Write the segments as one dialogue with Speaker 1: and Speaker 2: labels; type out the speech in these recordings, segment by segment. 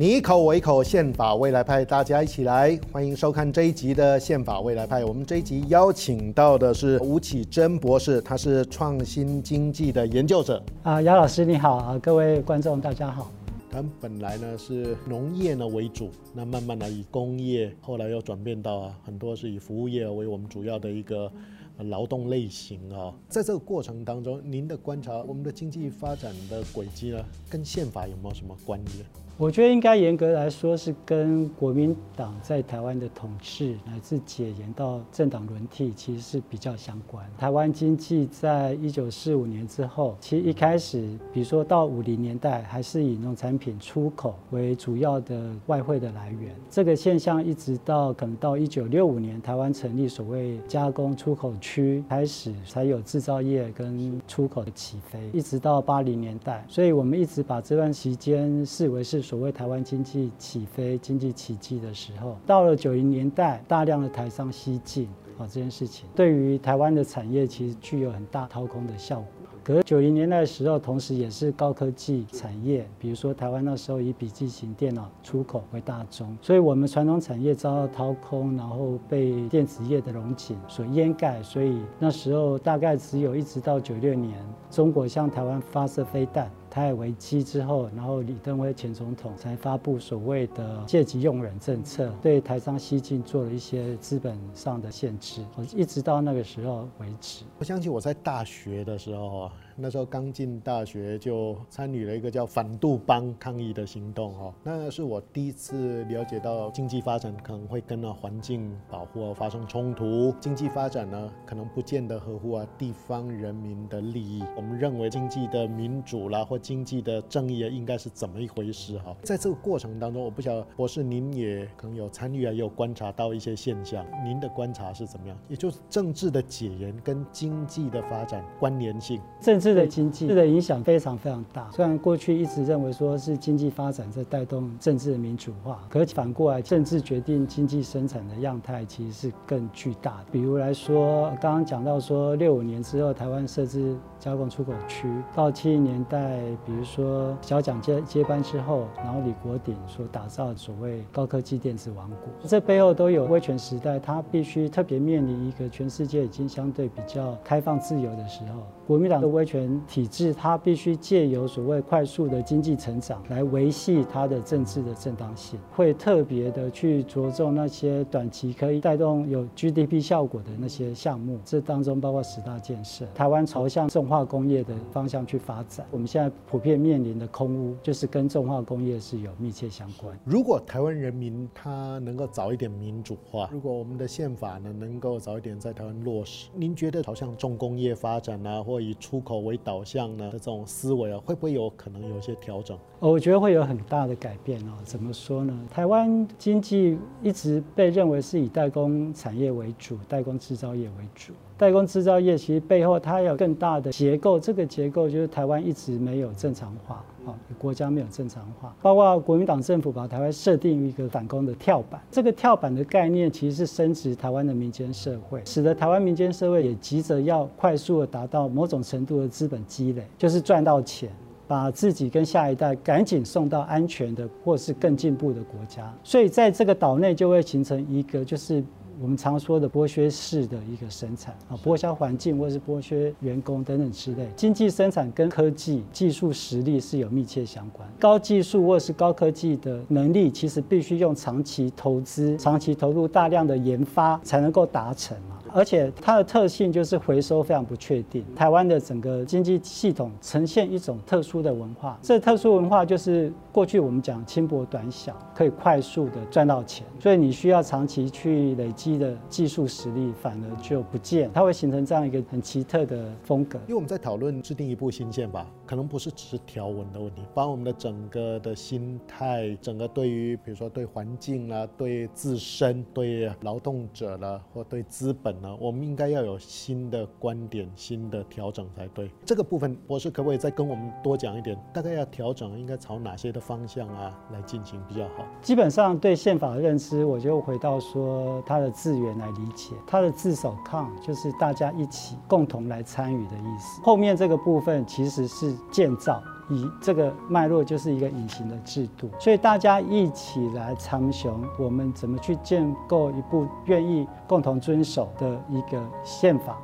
Speaker 1: 你一口我一口，宪法未来派，大家一起来，欢迎收看这一集的宪法未来派。我们这一集邀请到的是吴启珍博士，他是创新经济的研究者。
Speaker 2: 啊，姚老师你好啊，各位观众大家好。
Speaker 1: 他们本来呢是农业呢为主，那慢慢的以工业，后来又转变到啊很多是以服务业为我们主要的一个劳动类型啊。在这个过程当中，您的观察，我们的经济发展的轨迹呢，跟宪法有没有什么关联？
Speaker 2: 我觉得应该严格来说是跟国民党在台湾的统治乃至解严到政党轮替，其实是比较相关。台湾经济在一九四五年之后，其实一开始，比如说到五零年代，还是以农产品出口为主要的外汇的来源。这个现象一直到可能到一九六五年，台湾成立所谓加工出口区，开始才有制造业跟出口的起飞，一直到八零年代。所以我们一直把这段时间视为是。所谓台湾经济起飞、经济奇迹的时候，到了九零年代，大量的台商西进，啊，这件事情对于台湾的产业其实具有很大掏空的效果。可是九零年代的时候，同时也是高科技产业，比如说台湾那时候以笔记型电脑出口为大宗，所以我们传统产业遭到掏空，然后被电子业的荣景所掩盖，所以那时候大概只有一直到九六年，中国向台湾发射飞弹。台海危机之后，然后李登辉前总统才发布所谓的借机用人政策，对台商西进做了一些资本上的限制，一直到那个时候为止。
Speaker 1: 我想起我在大学的时候。那时候刚进大学就参与了一个叫反杜邦抗议的行动哈，那是我第一次了解到经济发展可能会跟那环境保护啊发生冲突，经济发展呢可能不见得合乎啊地方人民的利益。我们认为经济的民主啦或经济的正义啊应该是怎么一回事哈？在这个过程当中，我不晓得博士您也可能有参与啊，也有观察到一些现象，您的观察是怎么样？也就是政治的解严跟经济的发展关联性，
Speaker 2: 政治。对经济的影响非常非常大。虽然过去一直认为说是经济发展在带动政治的民主化，可反过来，政治决定经济生产的样态其实是更巨大的。比如来说，刚刚讲到说六五年之后，台湾设置加工出口区，到七零年代，比如说小蒋接接班之后，然后李国鼎所打造的所谓高科技电子王国，这背后都有威权时代，它必须特别面临一个全世界已经相对比较开放自由的时候，国民党的威权。体制，它必须借由所谓快速的经济成长来维系它的政治的正当性，会特别的去着重那些短期可以带动有 GDP 效果的那些项目，这当中包括十大建设。台湾朝向重化工业的方向去发展，我们现在普遍面临的空污，就是跟重化工业是有密切相关。
Speaker 1: 如果台湾人民他能够早一点民主化，如果我们的宪法呢能够早一点在台湾落实，您觉得朝向重工业发展啊，或以出口为导向呢的这种思维啊，会不会有可能有些调整？
Speaker 2: 我觉得会有很大的改变哦。怎么说呢？台湾经济一直被认为是以代工产业为主，代工制造业为主。代工制造业其实背后它有更大的结构，这个结构就是台湾一直没有正常化啊，国家没有正常化。包括国民党政府把台湾设定一个反攻的跳板，这个跳板的概念其实是升值台湾的民间社会，使得台湾民间社会也急着要快速的达到某种程度的资本积累，就是赚到钱，把自己跟下一代赶紧送到安全的或是更进步的国家。所以在这个岛内就会形成一个就是。我们常说的剥削式的一个生产啊，剥削环境或者是剥削员工等等之类。经济生产跟科技技术实力是有密切相关，高技术或是高科技的能力，其实必须用长期投资、长期投入大量的研发才能够达成嘛。而且它的特性就是回收非常不确定。台湾的整个经济系统呈现一种特殊的文化，这特殊文化就是过去我们讲轻薄短小，可以快速的赚到钱，所以你需要长期去累积的技术实力反而就不见，它会形成这样一个很奇特的风格。
Speaker 1: 因为我们在讨论制定一部新宪法，可能不是只是条文的问题，把我们的整个的心态，整个对于比如说对环境啦、对自身、对劳动者啦，或对资本。我们应该要有新的观点、新的调整才对。这个部分，博士可不可以再跟我们多讲一点？大概要调整，应该朝哪些的方向啊来进行比较好？
Speaker 2: 基本上对宪法的认知，我就回到说它的字源来理解。它的字首 “con” 就是大家一起共同来参与的意思。后面这个部分其实是建造。以这个脉络就是一个隐形的制度，所以大家一起来参雄，我们怎么去建构一部愿意共同遵守的一个宪法。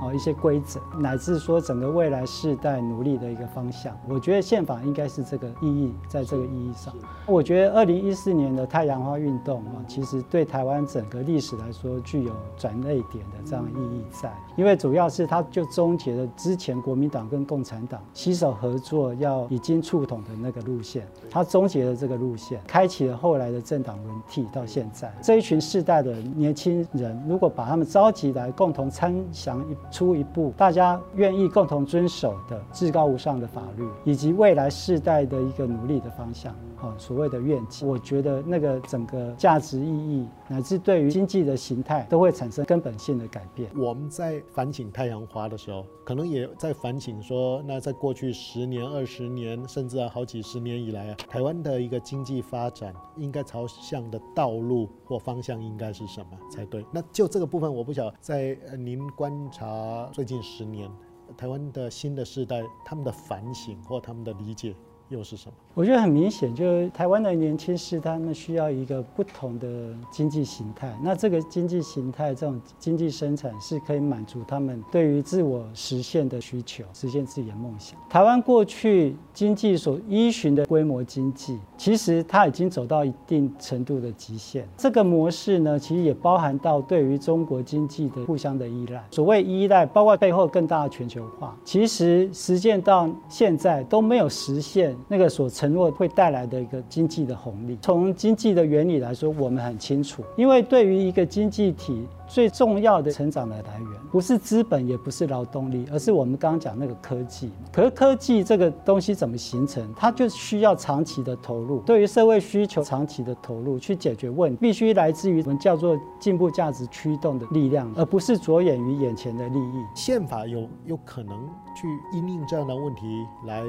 Speaker 2: 哦，一些规则，乃至说整个未来世代努力的一个方向，我觉得宪法应该是这个意义，在这个意义上，我觉得二零一四年的太阳花运动啊，其实对台湾整个历史来说具有转捩点的这样意义在，因为主要是它就终结了之前国民党跟共产党携手合作要已经触统的那个路线，它终结了这个路线，开启了后来的政党轮替到现在，这一群世代的年轻人，如果把他们召集来共同参详一。出一部大家愿意共同遵守的至高无上的法律，以及未来世代的一个努力的方向。啊，所谓的愿景，我觉得那个整个价值意义，乃至对于经济的形态，都会产生根本性的改变。
Speaker 1: 我们在反省太阳花的时候，可能也在反省说，那在过去十年、二十年，甚至啊好几十年以来啊，台湾的一个经济发展应该朝向的道路或方向应该是什么才对？那就这个部分，我不晓得在您观察最近十年台湾的新的世代，他们的反省或他们的理解。又是什么？
Speaker 2: 我觉得很明显，就是台湾的年轻世代，他们需要一个不同的经济形态。那这个经济形态，这种经济生产是可以满足他们对于自我实现的需求，实现自己的梦想。台湾过去经济所依循的规模经济，其实它已经走到一定程度的极限。这个模式呢，其实也包含到对于中国经济的互相的依赖。所谓依赖，包括背后更大的全球化，其实实践到现在都没有实现。那个所承诺会带来的一个经济的红利，从经济的原理来说，我们很清楚，因为对于一个经济体。最重要的成长的来源不是资本，也不是劳动力，而是我们刚刚讲那个科技。可是科技这个东西怎么形成？它就需要长期的投入，对于社会需求长期的投入去解决问题，必须来自于我们叫做进步价值驱动的力量，而不是着眼于眼前的利益。
Speaker 1: 宪法有有可能去因应这样的问题来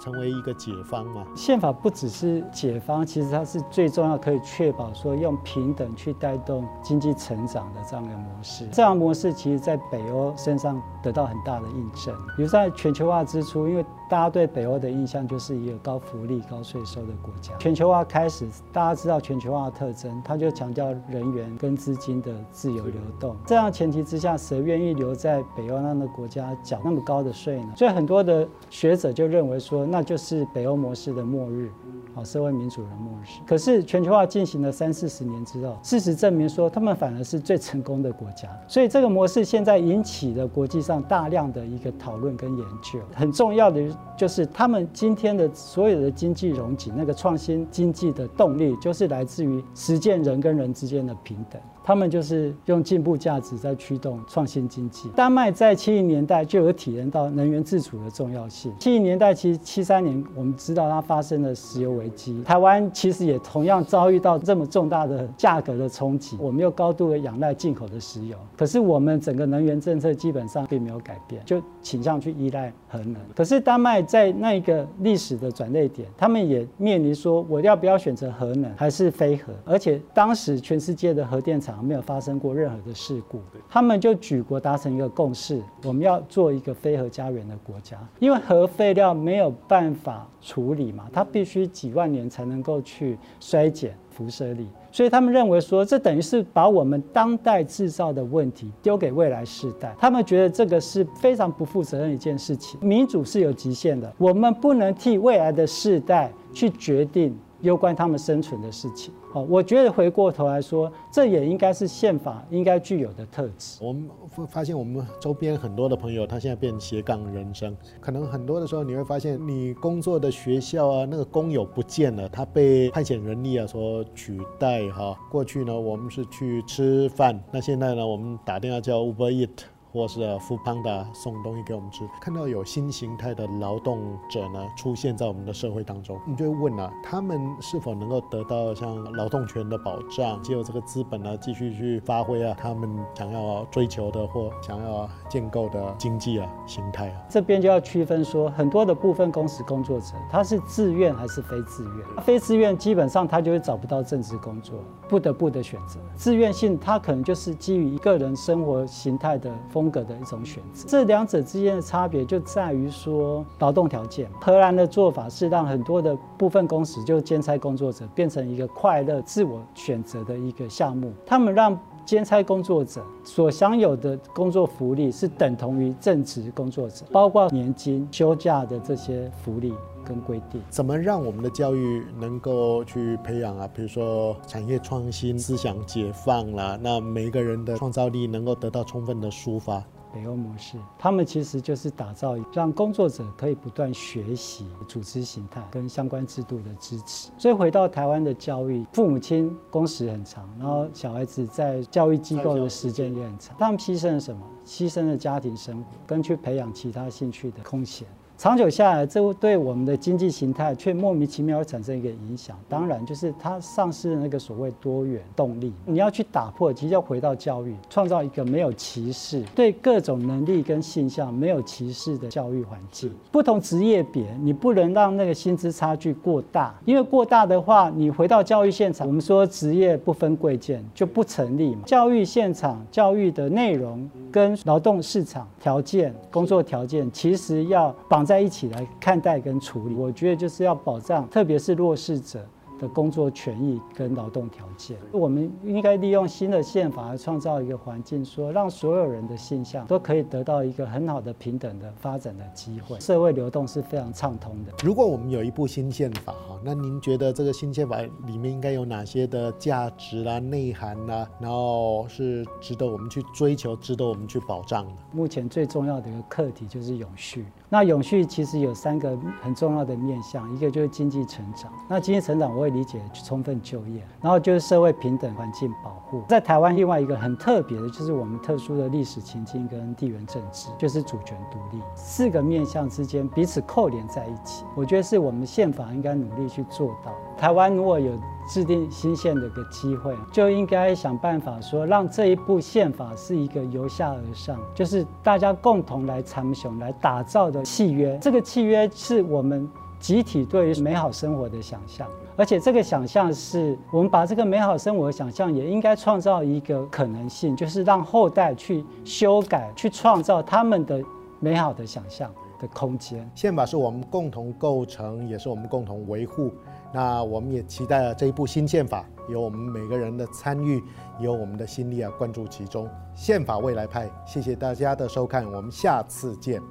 Speaker 1: 成为一个解方吗？
Speaker 2: 宪法不只是解方，其实它是最重要，可以确保说用平等去带动经济成长的这样。模式，这样模式其实在北欧身上得到很大的印证。比如在全球化之初，因为大家对北欧的印象就是一个高福利、高税收的国家。全球化开始，大家知道全球化的特征，它就强调人员跟资金的自由流动。这样前提之下，谁愿意留在北欧那样的国家缴那么高的税呢？所以很多的学者就认为说，那就是北欧模式的末日。好，社会民主的模式。可是全球化进行了三四十年之后，事实证明说，他们反而是最成功的国家。所以这个模式现在引起了国际上大量的一个讨论跟研究。很重要的就是，他们今天的所有的经济容景，那个创新经济的动力，就是来自于实践人跟人之间的平等。他们就是用进步价值在驱动创新经济。丹麦在七零年代就有体验到能源自主的重要性。七零年代其实七三年，我们知道它发生了石油危机，台湾其实也同样遭遇到这么重大的价格的冲击。我们又高度的仰赖进口的石油，可是我们整个能源政策基本上并没有改变，就倾向去依赖核能。可是丹麦在那一个历史的转捩点，他们也面临说，我要不要选择核能还是非核？而且当时全世界的核电厂没有发生过任何的事故，他们就举国达成一个共识，我们要做一个非核家园的国家，因为核废料没有办法处理嘛，它必须几万年才能够去衰减辐射力，所以他们认为说，这等于是把我们当代制造的问题丢给未来世代，他们觉得这个是非常不负责任的一件事情。民主是有极限的，我们不能替未来的世代去决定。攸关他们生存的事情，好，我觉得回过头来说，这也应该是宪法应该具有的特质。
Speaker 1: 我们会发现，我们周边很多的朋友，他现在变斜杠人生，可能很多的时候你会发现，你工作的学校啊，那个工友不见了，他被派遣人力啊所取代哈。过去呢，我们是去吃饭，那现在呢，我们打电话叫 Uber Eat。或是 Foodpanda 送东西给我们吃，看到有新形态的劳动者呢出现在我们的社会当中，你就会问啊，他们是否能够得到像劳动权的保障，借由这个资本呢继续去发挥啊他们想要追求的或想要建构的经济啊形态啊？这
Speaker 2: 边就要区分说，很多的部分工时工作者他是自愿还是非自愿？非自愿基本上他就会找不到正职工作，不得不的选择。自愿性他可能就是基于一个人生活形态的风。风格的一种选择。这两者之间的差别就在于说劳动条件。荷兰的做法是让很多的部分工时就兼差工作者变成一个快乐自我选择的一个项目，他们让。兼差工作者所享有的工作福利是等同于正职工作者，包括年金、休假的这些福利跟规定。
Speaker 1: 怎么让我们的教育能够去培养啊？比如说产业创新、思想解放啦，那每个人的创造力能够得到充分的抒发。
Speaker 2: 北欧模式，他们其实就是打造让工作者可以不断学习组织形态跟相关制度的支持。所以回到台湾的教育，父母亲工时很长，然后小孩子在教育机构的时间也很长，他们牺牲了什么？牺牲了家庭生活跟去培养其他兴趣的空闲。长久下来，这对我们的经济形态却莫名其妙会产生一个影响。当然，就是它丧失了那个所谓多元动力。你要去打破，其实要回到教育，创造一个没有歧视、对各种能力跟现象没有歧视的教育环境。不同职业别，你不能让那个薪资差距过大，因为过大的话，你回到教育现场，我们说职业不分贵贱就不成立嘛。教育现场教育的内容跟劳动市场条件、工作条件，其实要绑在一起来看待跟处理，我觉得就是要保障，特别是弱势者。的工作权益跟劳动条件，我们应该利用新的宪法来创造一个环境，说让所有人的现象都可以得到一个很好的平等的发展的机会，社会流动是非常畅通的。
Speaker 1: 如果我们有一部新宪法哈，那您觉得这个新宪法里面应该有哪些的价值啦、内涵啦，然后是值得我们去追求、值得我们去保障的？
Speaker 2: 目前最重要的一个课题就是永续。那永续其实有三个很重要的面向，一个就是经济成长。那经济成长我会理解充分就业，然后就是社会平等、环境保护。在台湾另外一个很特别的就是我们特殊的历史情境跟地缘政治，就是主权独立。四个面向之间彼此扣连在一起，我觉得是我们宪法应该努力去做到。台湾如果有制定新宪的一个机会，就应该想办法说，让这一部宪法是一个由下而上，就是大家共同来参雄、来打造的契约。这个契约是我们集体对于美好生活的想象，而且这个想象是我们把这个美好生活的想象也应该创造一个可能性，就是让后代去修改、去创造他们的美好的想象的空间。
Speaker 1: 宪法是我们共同构成，也是我们共同维护。那我们也期待了这一部新宪法，有我们每个人的参与，有我们的心力啊，关注其中。宪法未来派，谢谢大家的收看，我们下次见。